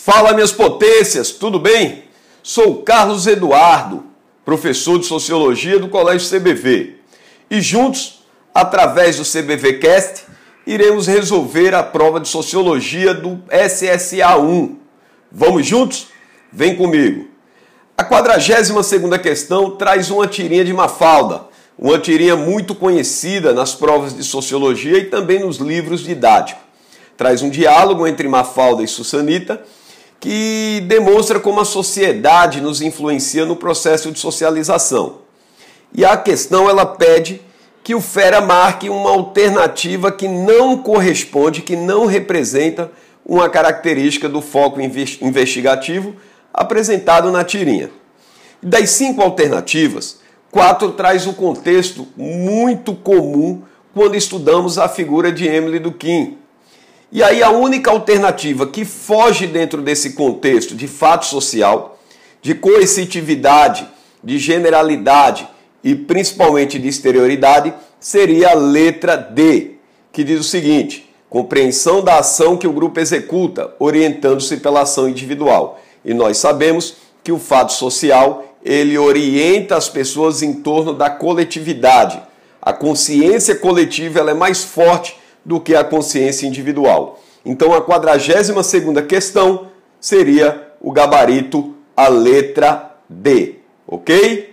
Fala, minhas potências, tudo bem? Sou Carlos Eduardo, professor de Sociologia do Colégio CBV. E juntos, através do CBVcast, iremos resolver a prova de Sociologia do SSA1. Vamos juntos? Vem comigo. A 42ª questão traz uma tirinha de Mafalda, uma tirinha muito conhecida nas provas de Sociologia e também nos livros didáticos. Traz um diálogo entre Mafalda e Sussanita, que demonstra como a sociedade nos influencia no processo de socialização. E a questão ela pede que o Fera marque uma alternativa que não corresponde, que não representa uma característica do foco investigativo apresentado na tirinha. Das cinco alternativas, quatro traz um contexto muito comum quando estudamos a figura de Emily Durkheim, e aí a única alternativa que foge dentro desse contexto de fato social, de coercitividade, de generalidade e principalmente de exterioridade, seria a letra D, que diz o seguinte: compreensão da ação que o grupo executa, orientando-se pela ação individual. E nós sabemos que o fato social, ele orienta as pessoas em torno da coletividade. A consciência coletiva ela é mais forte do que a consciência individual. Então a 42 segunda questão seria o gabarito a letra D, OK?